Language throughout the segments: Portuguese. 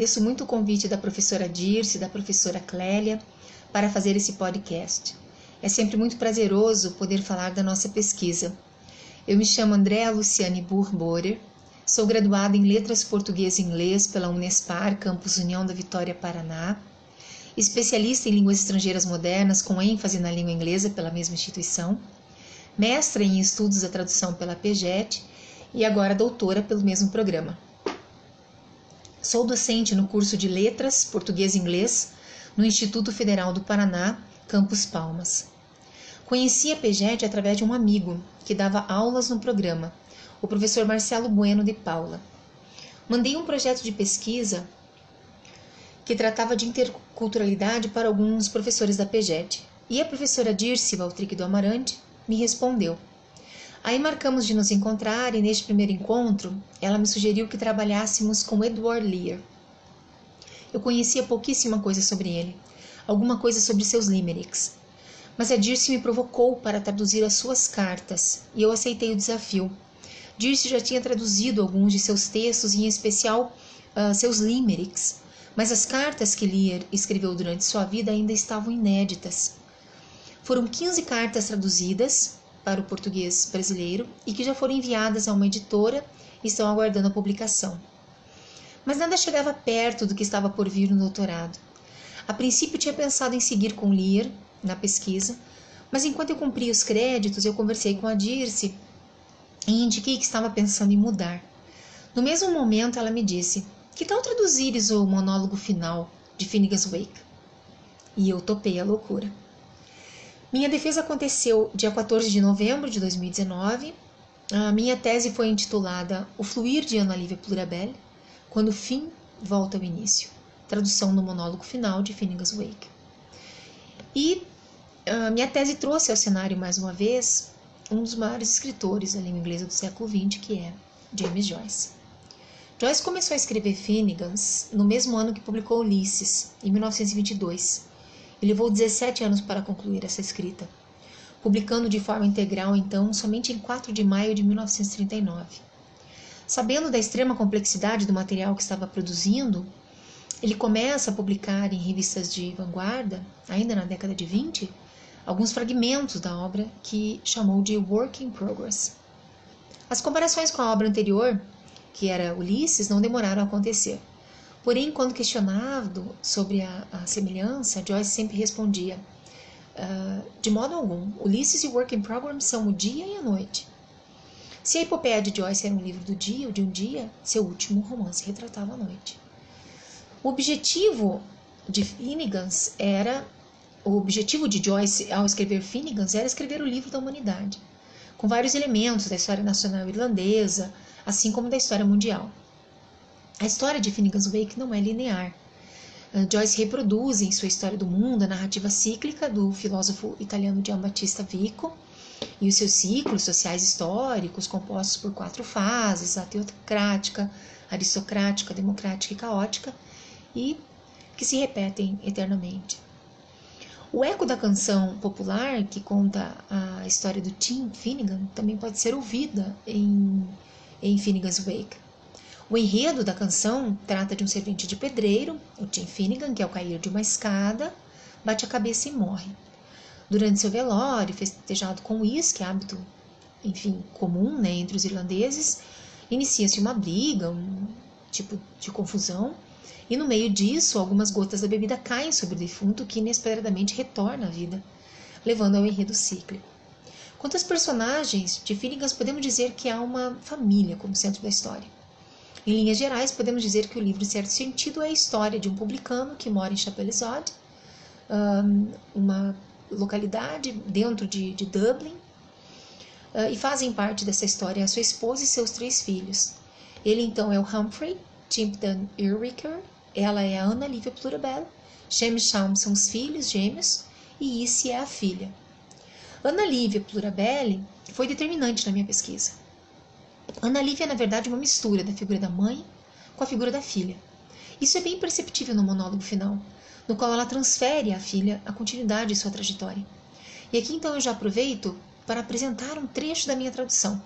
Agradeço muito o convite da professora Dirce da professora Clélia para fazer esse podcast. É sempre muito prazeroso poder falar da nossa pesquisa. Eu me chamo Andréa Luciane Burborer, sou graduada em Letras Português e Inglês pela Unespar, Campus União da Vitória, Paraná, especialista em línguas estrangeiras modernas com ênfase na língua inglesa pela mesma instituição, mestra em estudos da tradução pela PEGET e agora doutora pelo mesmo programa. Sou docente no curso de Letras, Português e Inglês no Instituto Federal do Paraná, Campus Palmas. Conheci a PEGED através de um amigo que dava aulas no programa, o professor Marcelo Bueno de Paula. Mandei um projeto de pesquisa que tratava de interculturalidade para alguns professores da PEGED, e a professora Dirce Valtric do Amarante me respondeu. Aí marcamos de nos encontrar e neste primeiro encontro ela me sugeriu que trabalhássemos com Edward Lear. Eu conhecia pouquíssima coisa sobre ele, alguma coisa sobre seus limericks, mas a Dirce me provocou para traduzir as suas cartas e eu aceitei o desafio. Dirce já tinha traduzido alguns de seus textos, em especial uh, seus limericks, mas as cartas que Lear escreveu durante sua vida ainda estavam inéditas. Foram 15 cartas traduzidas, para o português brasileiro e que já foram enviadas a uma editora e estão aguardando a publicação. Mas nada chegava perto do que estava por vir no doutorado. A princípio tinha pensado em seguir com Lear na pesquisa, mas enquanto eu cumpria os créditos, eu conversei com a Dirce e indiquei que estava pensando em mudar. No mesmo momento, ela me disse: Que tal traduzires o monólogo final de Finnegan's Wake? E eu topei a loucura. Minha defesa aconteceu dia 14 de novembro de 2019. A minha tese foi intitulada O Fluir de Ana Lívia Plurabelle, quando o fim volta ao início. Tradução do monólogo final de Finnegan's Wake. E a minha tese trouxe ao cenário mais uma vez um dos maiores escritores da língua inglesa do século XX, que é James Joyce. Joyce começou a escrever Finnegans no mesmo ano que publicou Ulisses, em 1922 e levou 17 anos para concluir essa escrita, publicando de forma integral, então, somente em 4 de maio de 1939. Sabendo da extrema complexidade do material que estava produzindo, ele começa a publicar em revistas de vanguarda, ainda na década de 20, alguns fragmentos da obra que chamou de Work in Progress. As comparações com a obra anterior, que era Ulisses, não demoraram a acontecer. Porém, quando questionado sobre a, a semelhança, Joyce sempre respondia: uh, de modo algum, Ulisses e Work in Progress são o dia e a noite. Se a epopeia de Joyce era um livro do dia ou de um dia, seu último romance retratava a noite. O objetivo de Finnegans era o objetivo de Joyce ao escrever Finnegans era escrever o livro da humanidade, com vários elementos da história nacional irlandesa, assim como da história mundial. A história de Finnegan's Wake não é linear. Uh, Joyce reproduz em sua História do Mundo a narrativa cíclica do filósofo italiano Giambattista Vico e os seus ciclos sociais históricos compostos por quatro fases: a teocrática, aristocrática, democrática e caótica, e que se repetem eternamente. O eco da canção popular que conta a história do Tim Finnegan também pode ser ouvida em, em Finnegan's Wake. O enredo da canção trata de um servente de pedreiro, o Tim Finnegan, que ao cair de uma escada, bate a cabeça e morre. Durante seu velório, festejado com uísque, hábito, enfim, comum né, entre os irlandeses, inicia-se uma briga, um tipo de confusão, e no meio disso, algumas gotas da bebida caem sobre o defunto, que inesperadamente retorna à vida, levando ao enredo cíclico. Quanto aos personagens de Finnegan, podemos dizer que há uma família como centro da história. Em linhas gerais, podemos dizer que o livro, em certo sentido, é a história de um publicano que mora em Chapelizod, uma localidade dentro de, de Dublin, ah, e fazem parte dessa história a sua esposa e seus três filhos. Ele então é o Humphrey Timpton Ulricher, ela é a Ana Lívia Plurabelle, Shem e Shaum são os filhos gêmeos e Issy é a filha. Ana Lívia Plurabelle foi determinante na minha pesquisa. Ana Lívia é, na verdade, uma mistura da figura da mãe com a figura da filha. Isso é bem perceptível no monólogo final, no qual ela transfere à filha a continuidade de sua trajetória. E aqui então eu já aproveito para apresentar um trecho da minha tradução,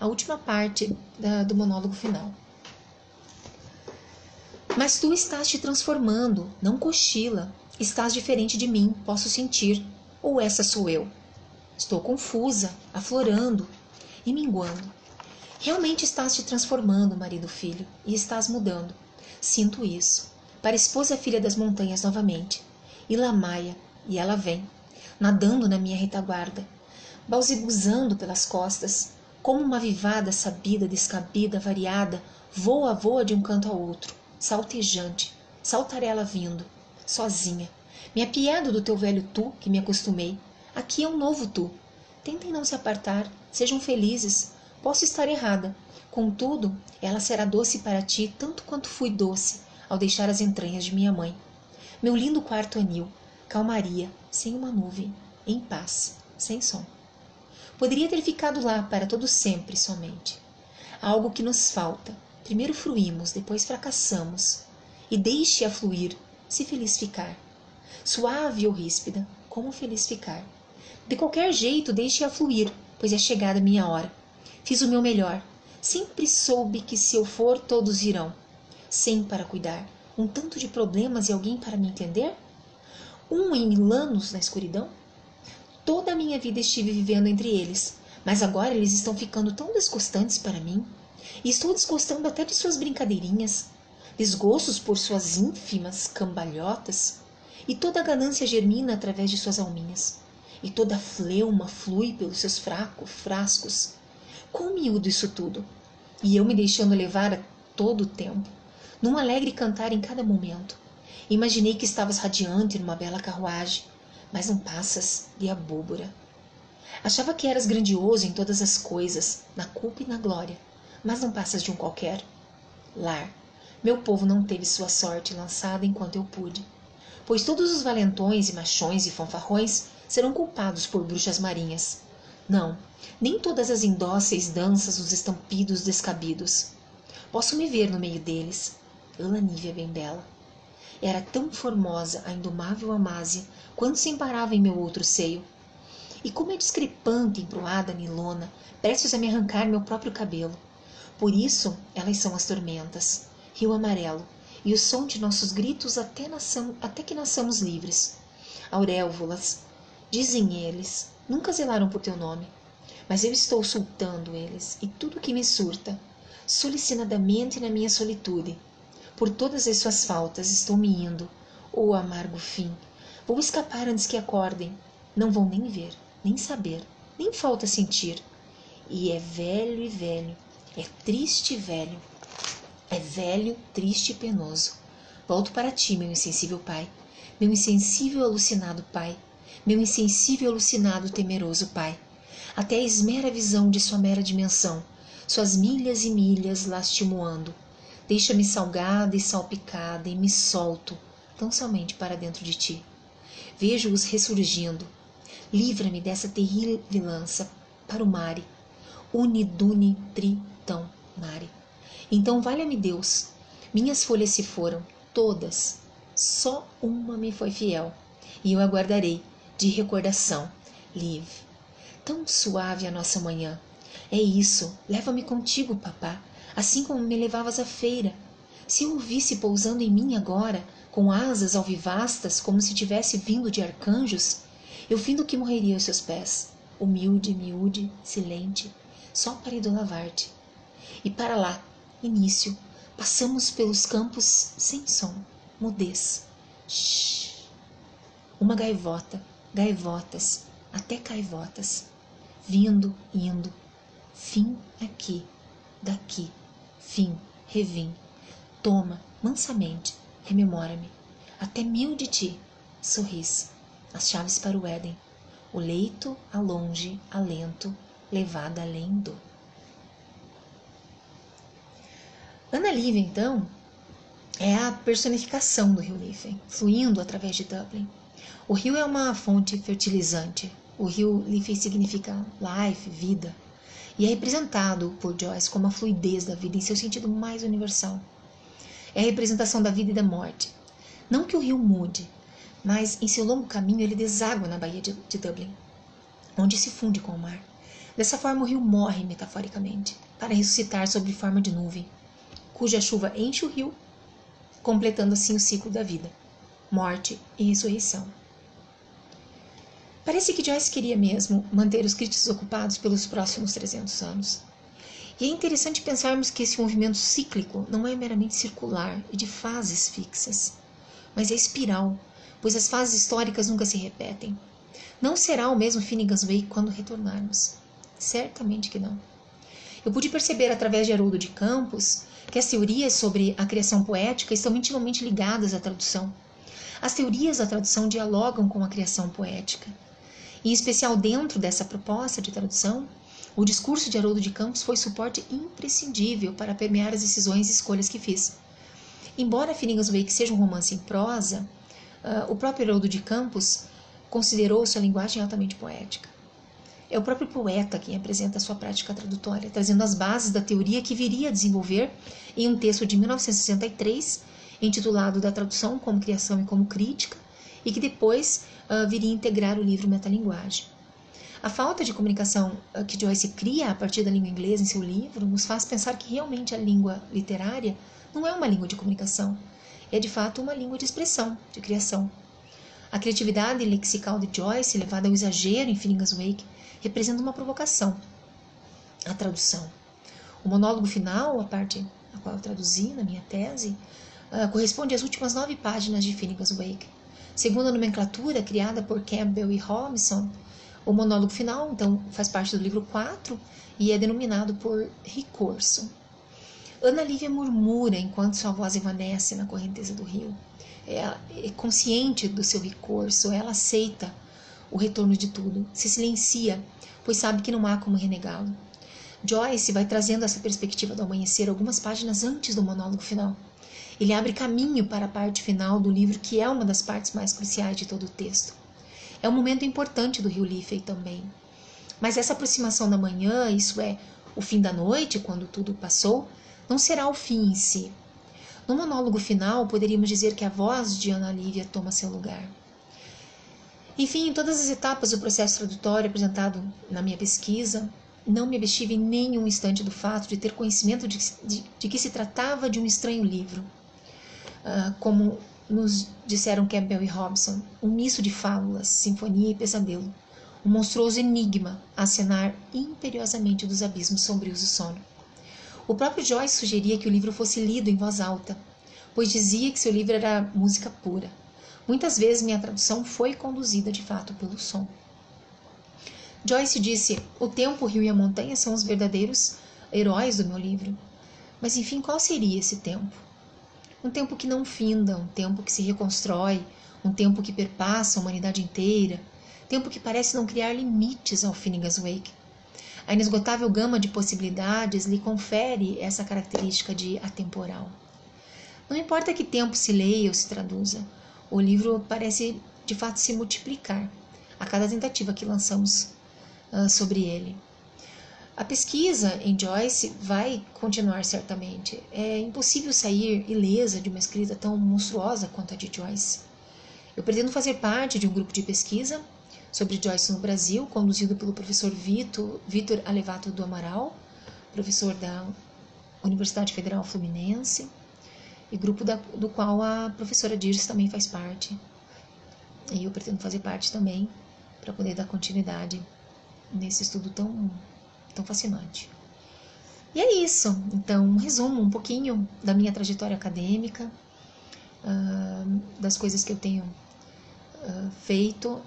a última parte da, do monólogo final. Mas tu estás te transformando, não cochila. Estás diferente de mim, posso sentir. Ou essa sou eu? Estou confusa, aflorando e minguando. Realmente estás te transformando, marido filho, e estás mudando. Sinto isso. Para esposa filha das montanhas novamente. E Lamaia, e ela vem, nadando na minha retaguarda, balsibuzando pelas costas, como uma vivada sabida, descabida, variada, voa, voa de um canto ao outro, saltejante, saltarela vindo, sozinha. Me apiado do teu velho tu que me acostumei. Aqui é um novo tu. Tentem não se apartar, sejam felizes. Posso estar errada. Contudo, ela será doce para ti tanto quanto fui doce ao deixar as entranhas de minha mãe. Meu lindo quarto anil, calmaria, sem uma nuvem, em paz, sem som. Poderia ter ficado lá para todo sempre somente. Algo que nos falta. Primeiro fruímos, depois fracassamos. E deixe-a fluir, se feliz ficar. Suave ou ríspida, como feliz ficar. De qualquer jeito, deixe-a fluir, pois é chegada minha hora. Fiz o meu melhor. Sempre soube que se eu for, todos irão. Sem para cuidar. Um tanto de problemas e alguém para me entender? Um em mil anos na escuridão? Toda a minha vida estive vivendo entre eles, mas agora eles estão ficando tão desgostantes para mim. E estou desgostando até de suas brincadeirinhas, desgostos por suas ínfimas cambalhotas, e toda a ganância germina através de suas alminhas, e toda a fleuma flui pelos seus fracos frascos. Quão miúdo isso tudo! E eu me deixando levar a todo o tempo, num alegre cantar em cada momento. Imaginei que estavas radiante numa bela carruagem, mas não passas de abóbora. Achava que eras grandioso em todas as coisas, na culpa e na glória, mas não passas de um qualquer. Lar, meu povo não teve sua sorte lançada enquanto eu pude, pois todos os valentões e machões e fanfarrões serão culpados por bruxas marinhas. Não, nem todas as indóceis danças os estampidos descabidos. Posso me ver no meio deles. Ana Nívia bem bela. Era tão formosa a indomável Amásia quando se emparava em meu outro seio. E como é discrepante, emproada Nilona, prestes a me arrancar meu próprio cabelo. Por isso elas são as tormentas, rio amarelo, e o som de nossos gritos até, naçam, até que nasçamos livres. Auréovolas, dizem eles, nunca zelaram por teu nome, mas eu estou soltando eles e tudo que me surta, solicinadamente na minha solitude. Por todas as suas faltas estou me indo, oh amargo fim, Vou escapar antes que acordem. Não vão nem ver, nem saber, nem falta sentir. E é velho e velho, é triste e velho. É velho, triste e penoso. Volto para ti, meu insensível pai, meu insensível alucinado pai, meu insensível alucinado temeroso pai. Até a esmera visão de sua mera dimensão, suas milhas e milhas lastimoando. Deixa-me salgada e salpicada e me solto, tão somente para dentro de ti. Vejo-os ressurgindo. Livra-me dessa terrível lança para o mare. Uniduni tritão mare. Então valha-me Deus. Minhas folhas se foram, todas. Só uma me foi fiel. E eu aguardarei, de recordação, Live. Tão suave a nossa manhã. É isso, leva-me contigo, papá, assim como me levavas à feira. Se eu o visse pousando em mim agora, com asas alvivastas, como se tivesse vindo de arcanjos, eu findo que morreria aos seus pés, humilde, miúde, silente, só para idolavar-te. E para lá, início, passamos pelos campos sem som, mudez. Shhh. Uma gaivota, gaivotas, até caivotas, vindo, indo, fim aqui, daqui, fim, revim. Toma, mansamente, rememora-me. Até mil de ti, sorris, as chaves para o Éden, o leito a longe, alento, levada além do. Ana Lívia, então, é a personificação do rio Liffey, fluindo através de Dublin. O rio é uma fonte fertilizante. O rio Liffey significa life, vida, e é representado por Joyce como a fluidez da vida em seu sentido mais universal é a representação da vida e da morte. Não que o rio mude, mas em seu longo caminho ele deságua na Baía de, de Dublin, onde se funde com o mar. Dessa forma, o rio morre metaforicamente, para ressuscitar sob forma de nuvem, cuja chuva enche o rio, completando assim o ciclo da vida, morte e ressurreição. Parece que Joyce queria mesmo manter os críticos ocupados pelos próximos 300 anos. E é interessante pensarmos que esse movimento cíclico não é meramente circular e de fases fixas, mas é espiral, pois as fases históricas nunca se repetem. Não será o mesmo Finnegan's Wake quando retornarmos. Certamente que não. Eu pude perceber através de Haroldo de Campos que as teorias sobre a criação poética estão intimamente ligadas à tradução. As teorias da tradução dialogam com a criação poética. Em especial dentro dessa proposta de tradução, o discurso de Haroldo de Campos foi suporte imprescindível para permear as decisões e escolhas que fiz. Embora Finnegan's Wake seja um romance em prosa, uh, o próprio Haroldo de Campos considerou sua linguagem altamente poética. É o próprio poeta quem apresenta sua prática tradutória, trazendo as bases da teoria que viria a desenvolver em um texto de 1963, intitulado Da Tradução como Criação e como Crítica, e que depois uh, viria integrar o livro Metalinguagem. A falta de comunicação uh, que Joyce cria a partir da língua inglesa em seu livro nos faz pensar que realmente a língua literária não é uma língua de comunicação, é de fato uma língua de expressão, de criação. A criatividade lexical de Joyce, levada ao exagero em Finnegan's Wake, representa uma provocação. A tradução. O monólogo final, a parte a qual eu traduzi na minha tese, uh, corresponde às últimas nove páginas de Finnegan's Wake. Segundo a nomenclatura criada por Campbell e Robinson, o monólogo final, então, faz parte do livro 4 e é denominado por recurso. Ana Lívia murmura enquanto sua voz evanesce na correnteza do rio. É, é consciente do seu recurso, ela aceita o retorno de tudo, se silencia, pois sabe que não há como renegá-lo. Joyce vai trazendo essa perspectiva do amanhecer algumas páginas antes do monólogo final. Ele abre caminho para a parte final do livro, que é uma das partes mais cruciais de todo o texto. É um momento importante do Rio Liffey também. Mas essa aproximação da manhã, isso é, o fim da noite, quando tudo passou, não será o fim em si. No monólogo final, poderíamos dizer que a voz de Ana Lívia toma seu lugar. Enfim, em todas as etapas do processo tradutório apresentado na minha pesquisa, não me abstive em nenhum instante do fato de ter conhecimento de, de, de que se tratava de um estranho livro. Uh, como nos disseram Campbell e Robson, um misto de fábulas, sinfonia e pesadelo, um monstruoso enigma a acenar imperiosamente dos abismos sombrios do sono. O próprio Joyce sugeria que o livro fosse lido em voz alta, pois dizia que seu livro era música pura, Muitas vezes minha tradução foi conduzida de fato pelo som. Joyce disse: O tempo, o rio e a montanha são os verdadeiros heróis do meu livro. Mas enfim, qual seria esse tempo? Um tempo que não finda, um tempo que se reconstrói, um tempo que perpassa a humanidade inteira, tempo que parece não criar limites ao Finnegan's Wake. A inesgotável gama de possibilidades lhe confere essa característica de atemporal. Não importa que tempo se leia ou se traduza, o livro parece de fato se multiplicar a cada tentativa que lançamos uh, sobre ele. A pesquisa em Joyce vai continuar certamente. É impossível sair ilesa de uma escrita tão monstruosa quanto a de Joyce. Eu pretendo fazer parte de um grupo de pesquisa sobre Joyce no Brasil, conduzido pelo professor Vitor, Vitor Alevato do Amaral, professor da Universidade Federal Fluminense e grupo da, do qual a professora Dirce também faz parte. E eu pretendo fazer parte também para poder dar continuidade nesse estudo tão, tão fascinante. E é isso. Então, um resumo um pouquinho da minha trajetória acadêmica, uh, das coisas que eu tenho uh, feito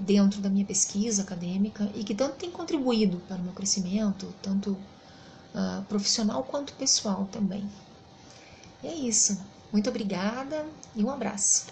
dentro da minha pesquisa acadêmica e que tanto tem contribuído para o meu crescimento, tanto uh, profissional quanto pessoal também. E é isso. Muito obrigada e um abraço.